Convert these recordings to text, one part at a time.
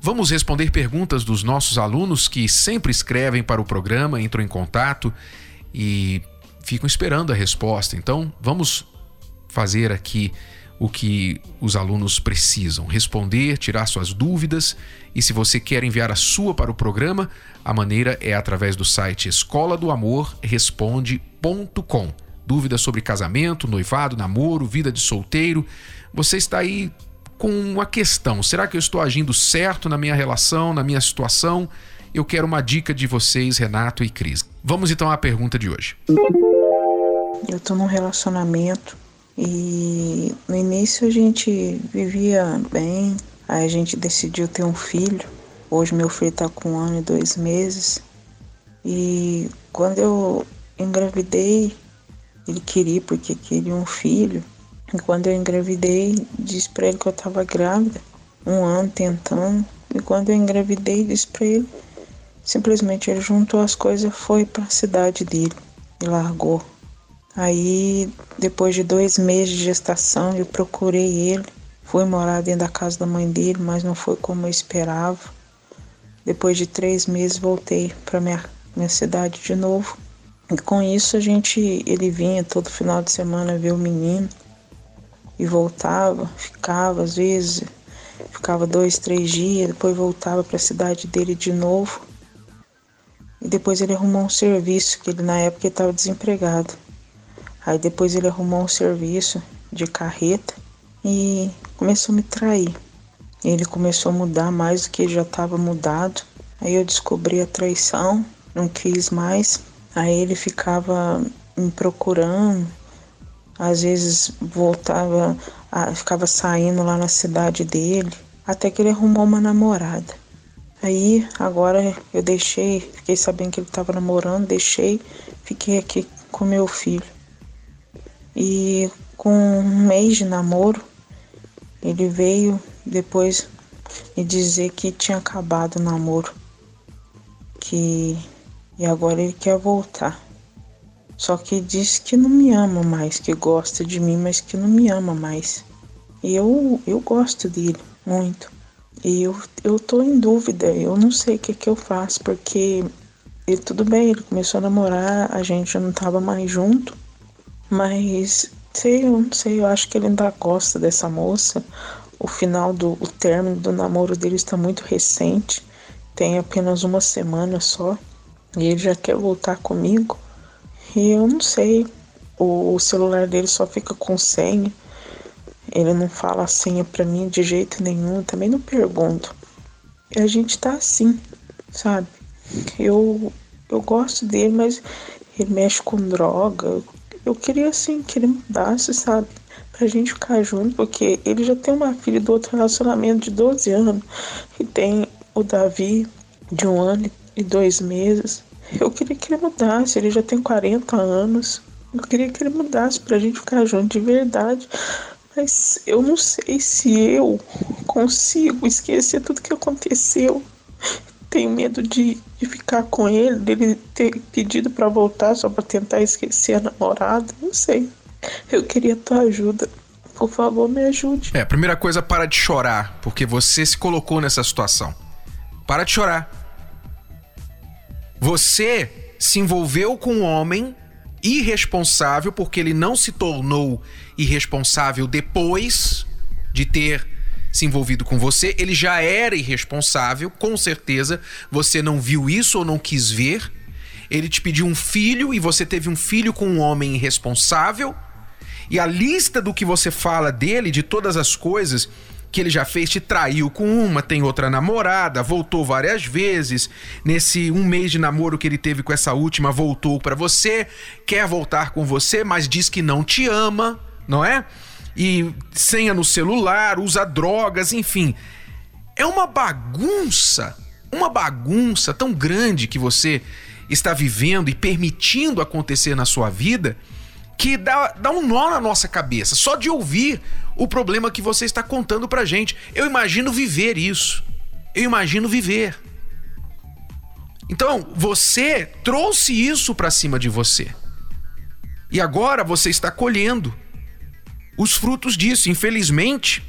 Vamos responder perguntas dos nossos alunos que sempre escrevem para o programa, entram em contato e ficam esperando a resposta. Então, vamos fazer aqui o que os alunos precisam, responder, tirar suas dúvidas. E se você quer enviar a sua para o programa, a maneira é através do site escola do amor responde.com. Dúvidas sobre casamento, noivado, namoro, vida de solteiro, você está aí com uma questão: será que eu estou agindo certo na minha relação, na minha situação? Eu quero uma dica de vocês, Renato e Cris. Vamos então à pergunta de hoje. Eu estou num relacionamento e no início a gente vivia bem, aí a gente decidiu ter um filho. Hoje meu filho está com um ano e dois meses. E quando eu engravidei, ele queria porque queria um filho. E quando eu engravidei, disse para ele que eu estava grávida, um ano tentando. E quando eu engravidei, disse para ele, simplesmente ele juntou as coisas, foi para a cidade dele e largou. Aí, depois de dois meses de gestação, eu procurei ele. Fui morar dentro da casa da mãe dele, mas não foi como eu esperava. Depois de três meses, voltei para minha, minha cidade de novo. E com isso, a gente, ele vinha todo final de semana ver o menino e voltava, ficava às vezes, ficava dois, três dias, depois voltava para a cidade dele de novo. E depois ele arrumou um serviço, que ele na época estava desempregado. Aí depois ele arrumou um serviço de carreta e começou a me trair. Ele começou a mudar mais do que já estava mudado. Aí eu descobri a traição, não quis mais. Aí ele ficava me procurando, às vezes voltava, ficava saindo lá na cidade dele, até que ele arrumou uma namorada. Aí agora eu deixei, fiquei sabendo que ele estava namorando, deixei, fiquei aqui com meu filho. E com um mês de namoro, ele veio depois me dizer que tinha acabado o namoro. Que e agora ele quer voltar. Só que diz que não me ama mais, que gosta de mim, mas que não me ama mais. E eu, eu gosto dele muito. E eu, eu tô em dúvida, eu não sei o que, que eu faço, porque ele, tudo bem, ele começou a namorar, a gente não tava mais junto, mas sei, eu não sei, eu acho que ele ainda gosta dessa moça. O final do o término do namoro dele está muito recente, tem apenas uma semana só, e ele já quer voltar comigo. E eu não sei, o, celular dele só fica com senha. Ele não fala a senha pra mim de jeito nenhum, também não pergunto. E a gente tá assim, sabe? Eu, eu gosto dele, mas ele mexe com droga. Eu queria assim que ele mudasse, sabe? Pra gente ficar junto, porque ele já tem uma filha do outro relacionamento de 12 anos. E tem o Davi, de um ano e dois meses. Eu queria que ele mudasse, ele já tem 40 anos. Eu queria que ele mudasse pra gente ficar junto de verdade. Mas eu não sei se eu consigo esquecer tudo que aconteceu. Tenho medo de, de ficar com ele, dele ter pedido para voltar só para tentar esquecer a namorada. Não sei. Eu queria tua ajuda. Por favor, me ajude. É, primeira coisa, para de chorar, porque você se colocou nessa situação. Para de chorar. Você se envolveu com um homem irresponsável porque ele não se tornou irresponsável depois de ter se envolvido com você, ele já era irresponsável, com certeza. Você não viu isso ou não quis ver. Ele te pediu um filho e você teve um filho com um homem irresponsável. E a lista do que você fala dele, de todas as coisas que ele já fez, te traiu com uma, tem outra namorada, voltou várias vezes. Nesse um mês de namoro que ele teve com essa última, voltou para você, quer voltar com você, mas diz que não te ama, não é? E senha no celular, usa drogas, enfim. É uma bagunça, uma bagunça tão grande que você está vivendo e permitindo acontecer na sua vida que dá, dá um nó na nossa cabeça, só de ouvir o problema que você está contando pra gente. Eu imagino viver isso. Eu imagino viver. Então, você trouxe isso para cima de você. E agora você está colhendo os frutos disso. Infelizmente,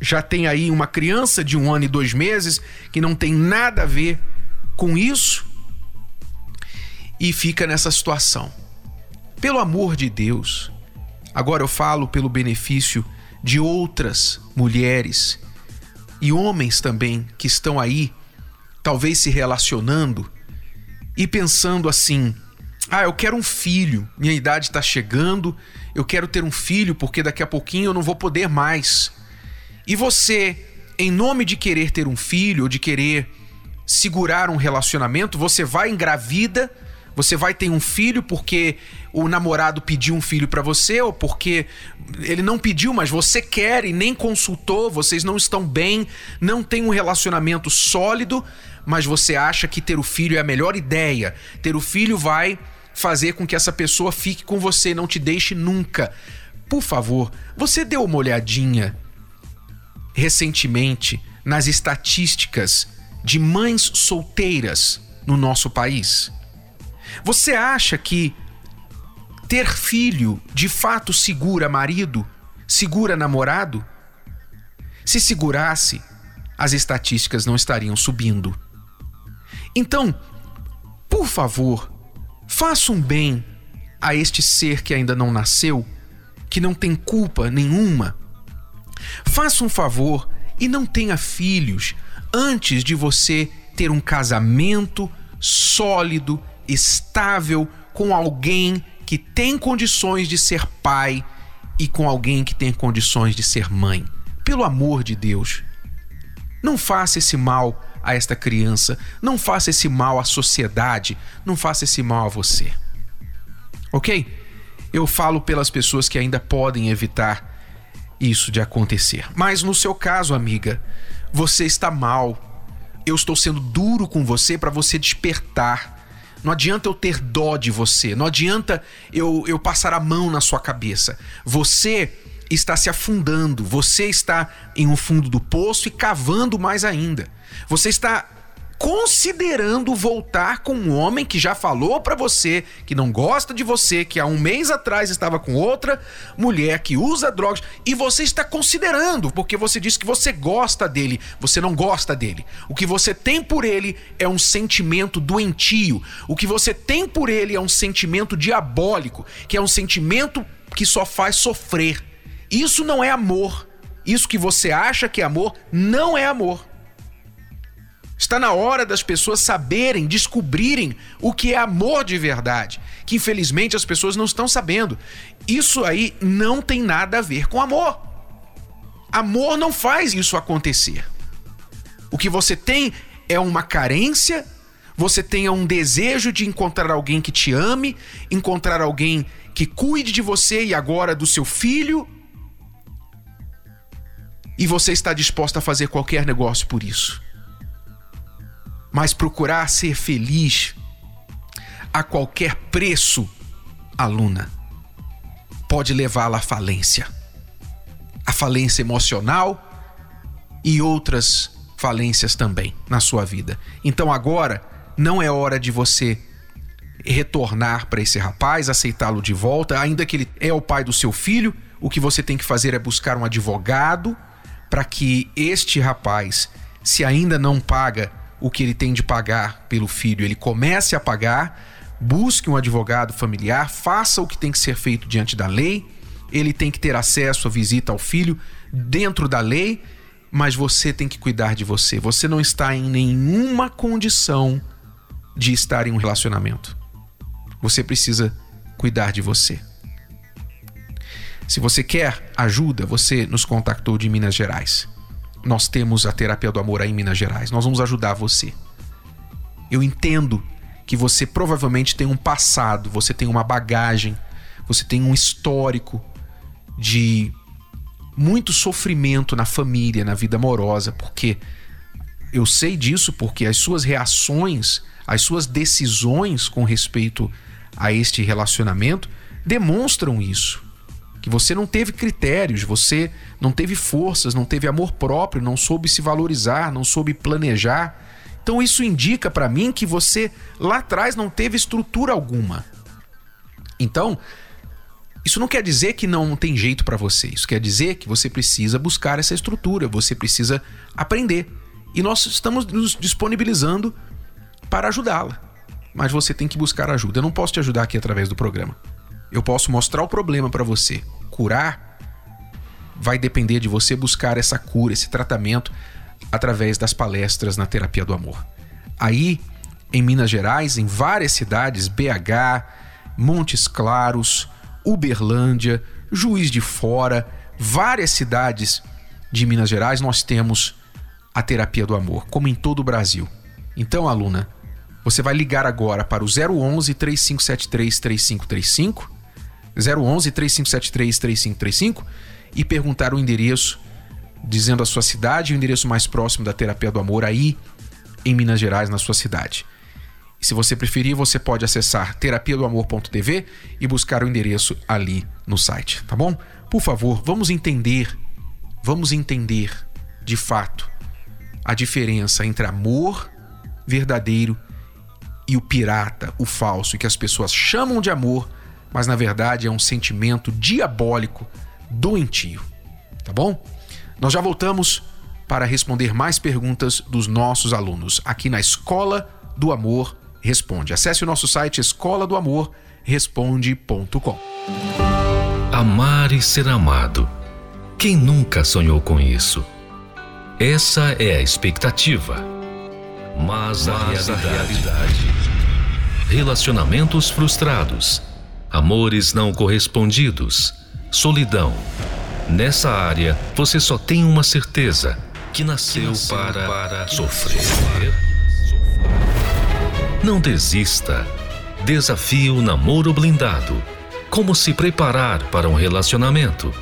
já tem aí uma criança de um ano e dois meses que não tem nada a ver com isso e fica nessa situação. Pelo amor de Deus, agora eu falo pelo benefício de outras mulheres e homens também que estão aí, talvez se relacionando e pensando assim: ah, eu quero um filho, minha idade está chegando, eu quero ter um filho porque daqui a pouquinho eu não vou poder mais. E você, em nome de querer ter um filho ou de querer segurar um relacionamento, você vai engravida, você vai ter um filho porque o namorado pediu um filho para você ou porque ele não pediu, mas você quer e nem consultou, vocês não estão bem, não tem um relacionamento sólido, mas você acha que ter o filho é a melhor ideia. Ter o filho vai fazer com que essa pessoa fique com você, não te deixe nunca. Por favor, você deu uma olhadinha recentemente nas estatísticas de mães solteiras no nosso país? Você acha que ter filho de fato segura marido, segura namorado? Se segurasse, as estatísticas não estariam subindo. Então, por favor, Faça um bem a este ser que ainda não nasceu, que não tem culpa nenhuma. Faça um favor e não tenha filhos antes de você ter um casamento sólido, estável, com alguém que tem condições de ser pai e com alguém que tem condições de ser mãe. Pelo amor de Deus, não faça esse mal a esta criança, não faça esse mal à sociedade, não faça esse mal a você. Ok? Eu falo pelas pessoas que ainda podem evitar isso de acontecer. Mas no seu caso, amiga, você está mal. Eu estou sendo duro com você para você despertar. Não adianta eu ter dó de você, não adianta eu, eu passar a mão na sua cabeça. Você está se afundando, você está em um fundo do poço e cavando mais ainda. Você está considerando voltar com um homem que já falou para você que não gosta de você, que há um mês atrás estava com outra mulher que usa drogas e você está considerando porque você disse que você gosta dele, você não gosta dele. O que você tem por ele é um sentimento doentio. O que você tem por ele é um sentimento diabólico, que é um sentimento que só faz sofrer. Isso não é amor. Isso que você acha que é amor não é amor. Está na hora das pessoas saberem, descobrirem o que é amor de verdade, que infelizmente as pessoas não estão sabendo. Isso aí não tem nada a ver com amor. Amor não faz isso acontecer. O que você tem é uma carência, você tem um desejo de encontrar alguém que te ame, encontrar alguém que cuide de você e agora do seu filho. E você está disposto a fazer qualquer negócio por isso mas procurar ser feliz a qualquer preço, aluna, pode levá-la à falência. A falência emocional e outras falências também na sua vida. Então agora não é hora de você retornar para esse rapaz, aceitá-lo de volta, ainda que ele é o pai do seu filho, o que você tem que fazer é buscar um advogado para que este rapaz, se ainda não paga o que ele tem de pagar pelo filho, ele comece a pagar, busque um advogado familiar, faça o que tem que ser feito diante da lei, ele tem que ter acesso à visita ao filho dentro da lei, mas você tem que cuidar de você. Você não está em nenhuma condição de estar em um relacionamento. Você precisa cuidar de você. Se você quer ajuda, você nos contactou de Minas Gerais nós temos a terapia do amor aí em Minas Gerais. Nós vamos ajudar você. Eu entendo que você provavelmente tem um passado, você tem uma bagagem, você tem um histórico de muito sofrimento na família, na vida amorosa, porque eu sei disso porque as suas reações as suas decisões com respeito a este relacionamento demonstram isso. Que você não teve critérios, você não teve forças, não teve amor próprio, não soube se valorizar, não soube planejar. Então isso indica para mim que você lá atrás não teve estrutura alguma. Então, isso não quer dizer que não tem jeito para você. Isso quer dizer que você precisa buscar essa estrutura, você precisa aprender. E nós estamos nos disponibilizando para ajudá-la. Mas você tem que buscar ajuda. Eu não posso te ajudar aqui através do programa. Eu posso mostrar o problema para você. Curar vai depender de você buscar essa cura, esse tratamento através das palestras na terapia do amor. Aí, em Minas Gerais, em várias cidades, BH, Montes Claros, Uberlândia, Juiz de Fora, várias cidades de Minas Gerais, nós temos a terapia do amor, como em todo o Brasil. Então, aluna, você vai ligar agora para o 011 3573 3535, 011 3573 3535 e perguntar o endereço, dizendo a sua cidade e o endereço mais próximo da terapia do amor aí em Minas Gerais, na sua cidade. Se você preferir, você pode acessar terapia do amor.tv e buscar o endereço ali no site, tá bom? Por favor, vamos entender, vamos entender de fato a diferença entre amor verdadeiro e o pirata, o falso, que as pessoas chamam de amor, mas na verdade é um sentimento diabólico, doentio, tá bom? Nós já voltamos para responder mais perguntas dos nossos alunos aqui na Escola do Amor Responde. Acesse o nosso site escola do amor responde.com. Amar e ser amado. Quem nunca sonhou com isso? Essa é a expectativa. Mas, a, realidade, a realidade. Relacionamentos frustrados, amores não correspondidos, solidão. Nessa área, você só tem uma certeza: que nasceu, que nasceu para, para sofrer. sofrer não desista. Desafio namoro blindado. Como se preparar para um relacionamento.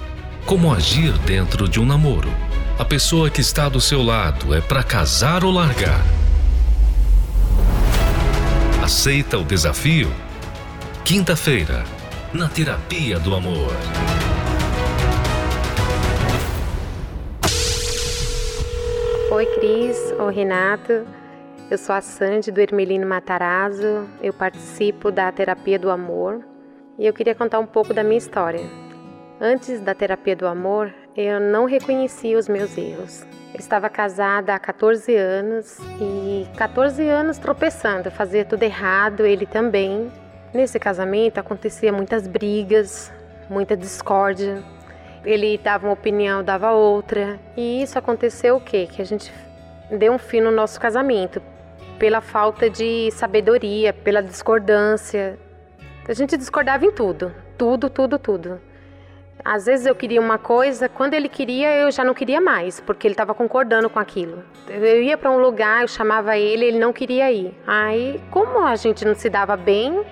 Como agir dentro de um namoro. A pessoa que está do seu lado é para casar ou largar. Aceita o desafio? Quinta-feira, na Terapia do Amor. Oi, Cris. Oi, Renato. Eu sou a Sandy do Ermelino Matarazzo, eu participo da Terapia do Amor e eu queria contar um pouco da minha história. Antes da Terapia do Amor, eu não reconhecia os meus erros. Eu estava casada há 14 anos e 14 anos tropeçando, fazia tudo errado, ele também. Nesse casamento acontecia muitas brigas, muita discórdia. Ele dava uma opinião, dava outra. E isso aconteceu o quê? Que a gente deu um fim no nosso casamento pela falta de sabedoria, pela discordância. A gente discordava em tudo, tudo, tudo, tudo. Às vezes eu queria uma coisa, quando ele queria eu já não queria mais, porque ele estava concordando com aquilo. Eu ia para um lugar, eu chamava ele, ele não queria ir. Aí, como a gente não se dava bem,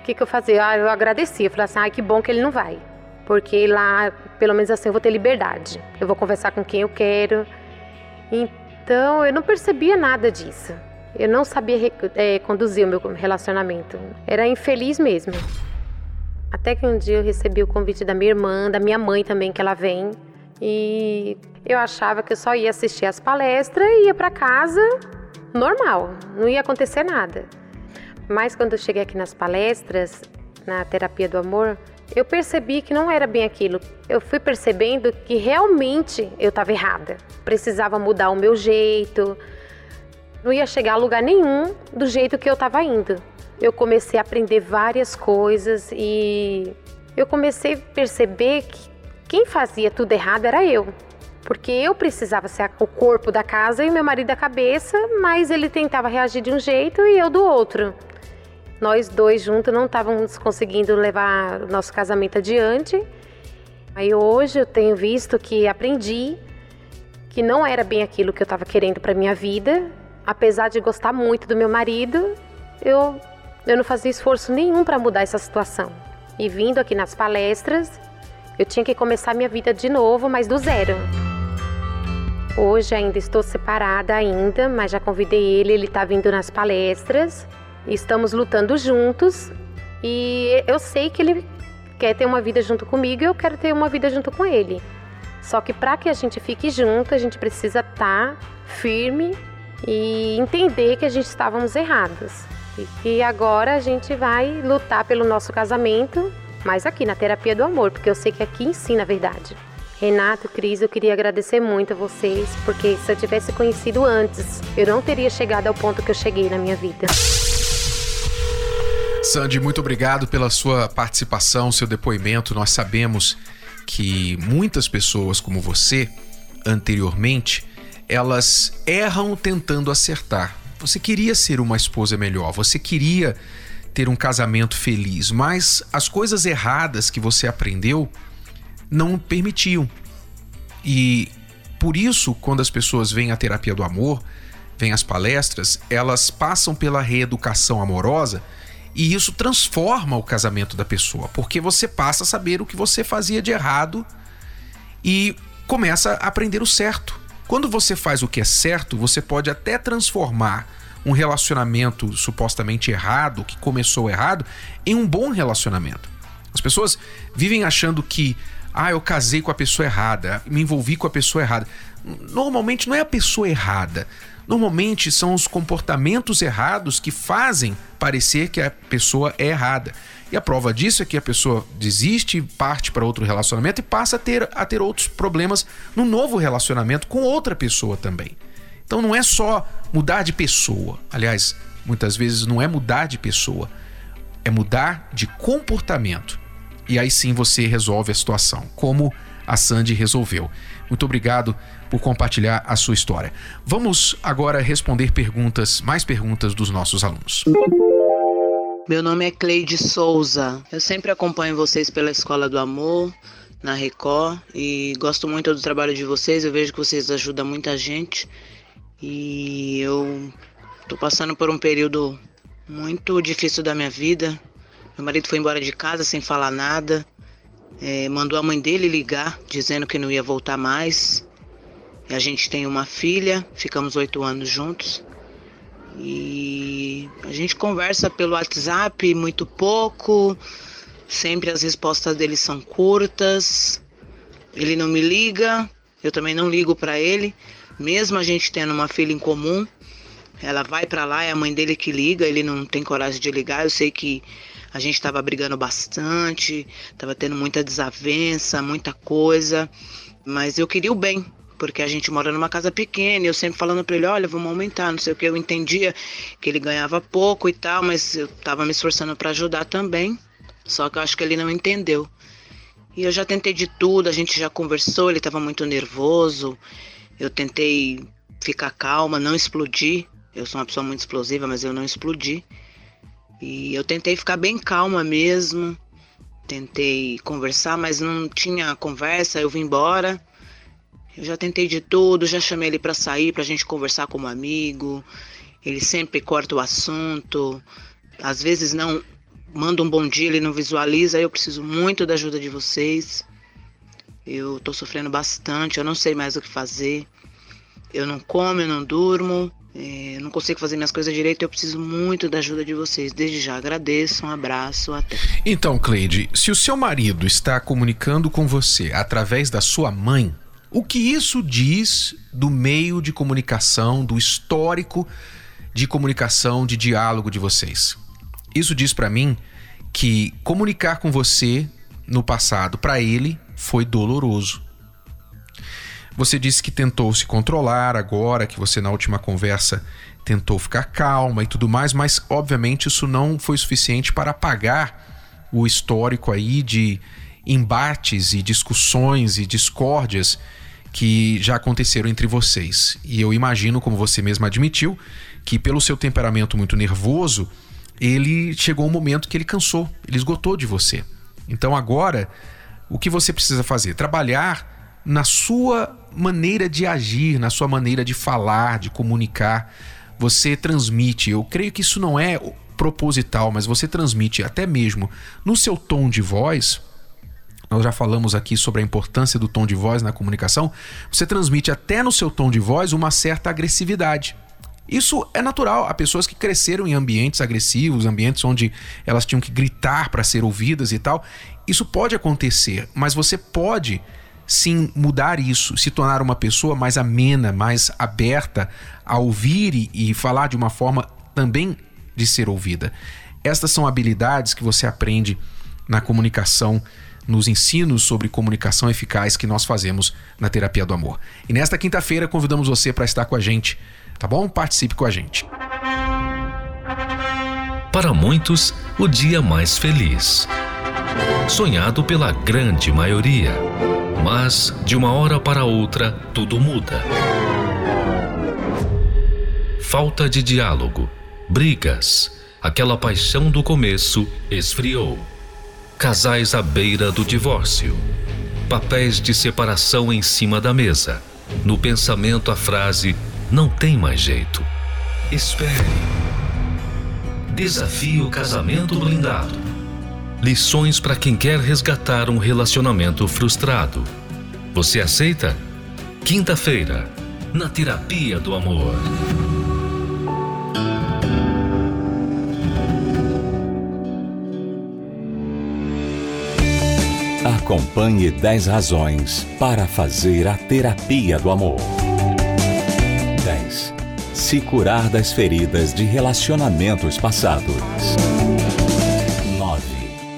o que, que eu fazia? Ah, eu agradecia, eu falava assim, ah, que bom que ele não vai, porque lá, pelo menos assim, eu vou ter liberdade. Eu vou conversar com quem eu quero. Então, eu não percebia nada disso. Eu não sabia é, conduzir o meu relacionamento. Era infeliz mesmo. Até que um dia eu recebi o convite da minha irmã, da minha mãe também, que ela vem. E eu achava que eu só ia assistir as palestras e ia para casa normal, não ia acontecer nada. Mas quando eu cheguei aqui nas palestras, na terapia do amor, eu percebi que não era bem aquilo. Eu fui percebendo que realmente eu estava errada. Precisava mudar o meu jeito, não ia chegar a lugar nenhum do jeito que eu estava indo. Eu comecei a aprender várias coisas e eu comecei a perceber que quem fazia tudo errado era eu. Porque eu precisava ser o corpo da casa e meu marido a cabeça, mas ele tentava reagir de um jeito e eu do outro. Nós dois juntos não estávamos conseguindo levar o nosso casamento adiante. Aí hoje eu tenho visto que aprendi que não era bem aquilo que eu estava querendo para minha vida apesar de gostar muito do meu marido, eu, eu não fazia esforço nenhum para mudar essa situação. E vindo aqui nas palestras, eu tinha que começar minha vida de novo, mas do zero. Hoje ainda estou separada ainda, mas já convidei ele, ele está vindo nas palestras. Estamos lutando juntos e eu sei que ele quer ter uma vida junto comigo e eu quero ter uma vida junto com ele. Só que para que a gente fique junto, a gente precisa estar tá firme e entender que a gente estávamos errados. E que agora a gente vai lutar pelo nosso casamento, mas aqui na terapia do amor, porque eu sei que aqui ensina a verdade. Renato, Cris, eu queria agradecer muito a vocês, porque se eu tivesse conhecido antes, eu não teria chegado ao ponto que eu cheguei na minha vida. Sandy, muito obrigado pela sua participação, seu depoimento. Nós sabemos que muitas pessoas como você, anteriormente, elas erram tentando acertar. Você queria ser uma esposa melhor, você queria ter um casamento feliz, mas as coisas erradas que você aprendeu não permitiam. E por isso, quando as pessoas vêm à terapia do amor, vêm às palestras, elas passam pela reeducação amorosa e isso transforma o casamento da pessoa, porque você passa a saber o que você fazia de errado e começa a aprender o certo. Quando você faz o que é certo, você pode até transformar um relacionamento supostamente errado, que começou errado, em um bom relacionamento. As pessoas vivem achando que, ah, eu casei com a pessoa errada, me envolvi com a pessoa errada. Normalmente não é a pessoa errada. Normalmente são os comportamentos errados que fazem parecer que a pessoa é errada. E a prova disso é que a pessoa desiste, parte para outro relacionamento e passa a ter, a ter outros problemas no novo relacionamento com outra pessoa também. Então não é só mudar de pessoa. Aliás, muitas vezes não é mudar de pessoa, é mudar de comportamento. E aí sim você resolve a situação, como a Sandy resolveu. Muito obrigado por compartilhar a sua história. Vamos agora responder perguntas, mais perguntas dos nossos alunos. Meu nome é Cleide Souza. Eu sempre acompanho vocês pela Escola do Amor, na Record, e gosto muito do trabalho de vocês. Eu vejo que vocês ajudam muita gente. E eu tô passando por um período muito difícil da minha vida. Meu marido foi embora de casa sem falar nada. É, mandou a mãe dele ligar dizendo que não ia voltar mais. A gente tem uma filha, ficamos oito anos juntos. E a gente conversa pelo WhatsApp muito pouco. Sempre as respostas dele são curtas. Ele não me liga, eu também não ligo para ele. Mesmo a gente tendo uma filha em comum, ela vai para lá, é a mãe dele que liga, ele não tem coragem de ligar. Eu sei que a gente estava brigando bastante, estava tendo muita desavença, muita coisa, mas eu queria o bem porque a gente mora numa casa pequena, e eu sempre falando para ele, olha, vamos aumentar, não sei o que, eu entendia que ele ganhava pouco e tal, mas eu tava me esforçando para ajudar também, só que eu acho que ele não entendeu. E eu já tentei de tudo, a gente já conversou, ele estava muito nervoso, eu tentei ficar calma, não explodir, eu sou uma pessoa muito explosiva, mas eu não explodi. E eu tentei ficar bem calma mesmo, tentei conversar, mas não tinha conversa, eu vim embora. Eu já tentei de tudo, já chamei ele para sair, para a gente conversar como amigo. Ele sempre corta o assunto. Às vezes não manda um bom dia, ele não visualiza. Eu preciso muito da ajuda de vocês. Eu estou sofrendo bastante, eu não sei mais o que fazer. Eu não como, eu não durmo, é, não consigo fazer minhas coisas direito. Eu preciso muito da ajuda de vocês. Desde já agradeço, um abraço, até. Então, Cleide, se o seu marido está comunicando com você através da sua mãe, o que isso diz do meio de comunicação, do histórico de comunicação, de diálogo de vocês? Isso diz para mim que comunicar com você no passado para ele foi doloroso. Você disse que tentou se controlar agora, que você na última conversa tentou ficar calma e tudo mais, mas obviamente isso não foi suficiente para apagar o histórico aí de embates e discussões e discórdias que já aconteceram entre vocês. E eu imagino, como você mesma admitiu, que pelo seu temperamento muito nervoso, ele chegou um momento que ele cansou, ele esgotou de você. Então agora, o que você precisa fazer? Trabalhar na sua maneira de agir, na sua maneira de falar, de comunicar. Você transmite, eu creio que isso não é proposital, mas você transmite até mesmo no seu tom de voz nós já falamos aqui sobre a importância do tom de voz na comunicação, você transmite até no seu tom de voz uma certa agressividade. Isso é natural. Há pessoas que cresceram em ambientes agressivos, ambientes onde elas tinham que gritar para ser ouvidas e tal. Isso pode acontecer, mas você pode sim mudar isso, se tornar uma pessoa mais amena, mais aberta a ouvir e, falar de uma forma também de ser ouvida. Estas são habilidades que você aprende na comunicação, nos ensinos sobre comunicação eficaz que nós fazemos na Terapia do Amor. E nesta quinta-feira convidamos você para estar com a gente, tá bom? Participe com a gente. Para muitos, o dia mais feliz. Sonhado pela grande maioria. Mas, de uma hora para outra, tudo muda. Falta de diálogo, brigas, aquela paixão do começo esfriou. Casais à beira do divórcio. Papéis de separação em cima da mesa. No pensamento, a frase: não tem mais jeito. Espere. Desafio casamento blindado. Lições para quem quer resgatar um relacionamento frustrado. Você aceita? Quinta-feira, na Terapia do Amor. Acompanhe 10 razões para fazer a terapia do amor. 10. Se curar das feridas de relacionamentos passados.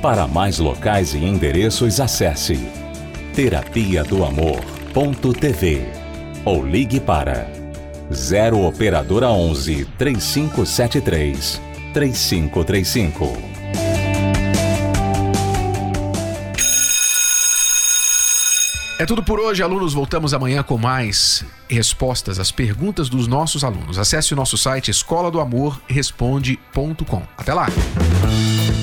Para mais locais e endereços, acesse terapia do amor.tv ou ligue para 0 operadora 11 3573 3535. É tudo por hoje, alunos. Voltamos amanhã com mais respostas às perguntas dos nossos alunos. Acesse o nosso site escola do amor responde.com. Até lá.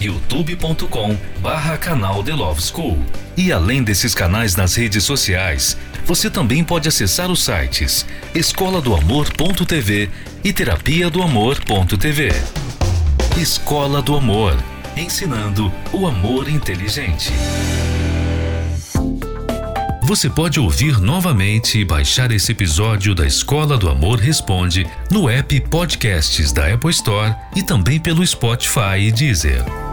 youtube.com barra canal The Love School. E além desses canais nas redes sociais, você também pode acessar os sites escola do amor.tv e terapia do amor.tv. Escola do Amor, ensinando o amor inteligente. Você pode ouvir novamente e baixar esse episódio da Escola do Amor Responde no app Podcasts da Apple Store e também pelo Spotify e Deezer.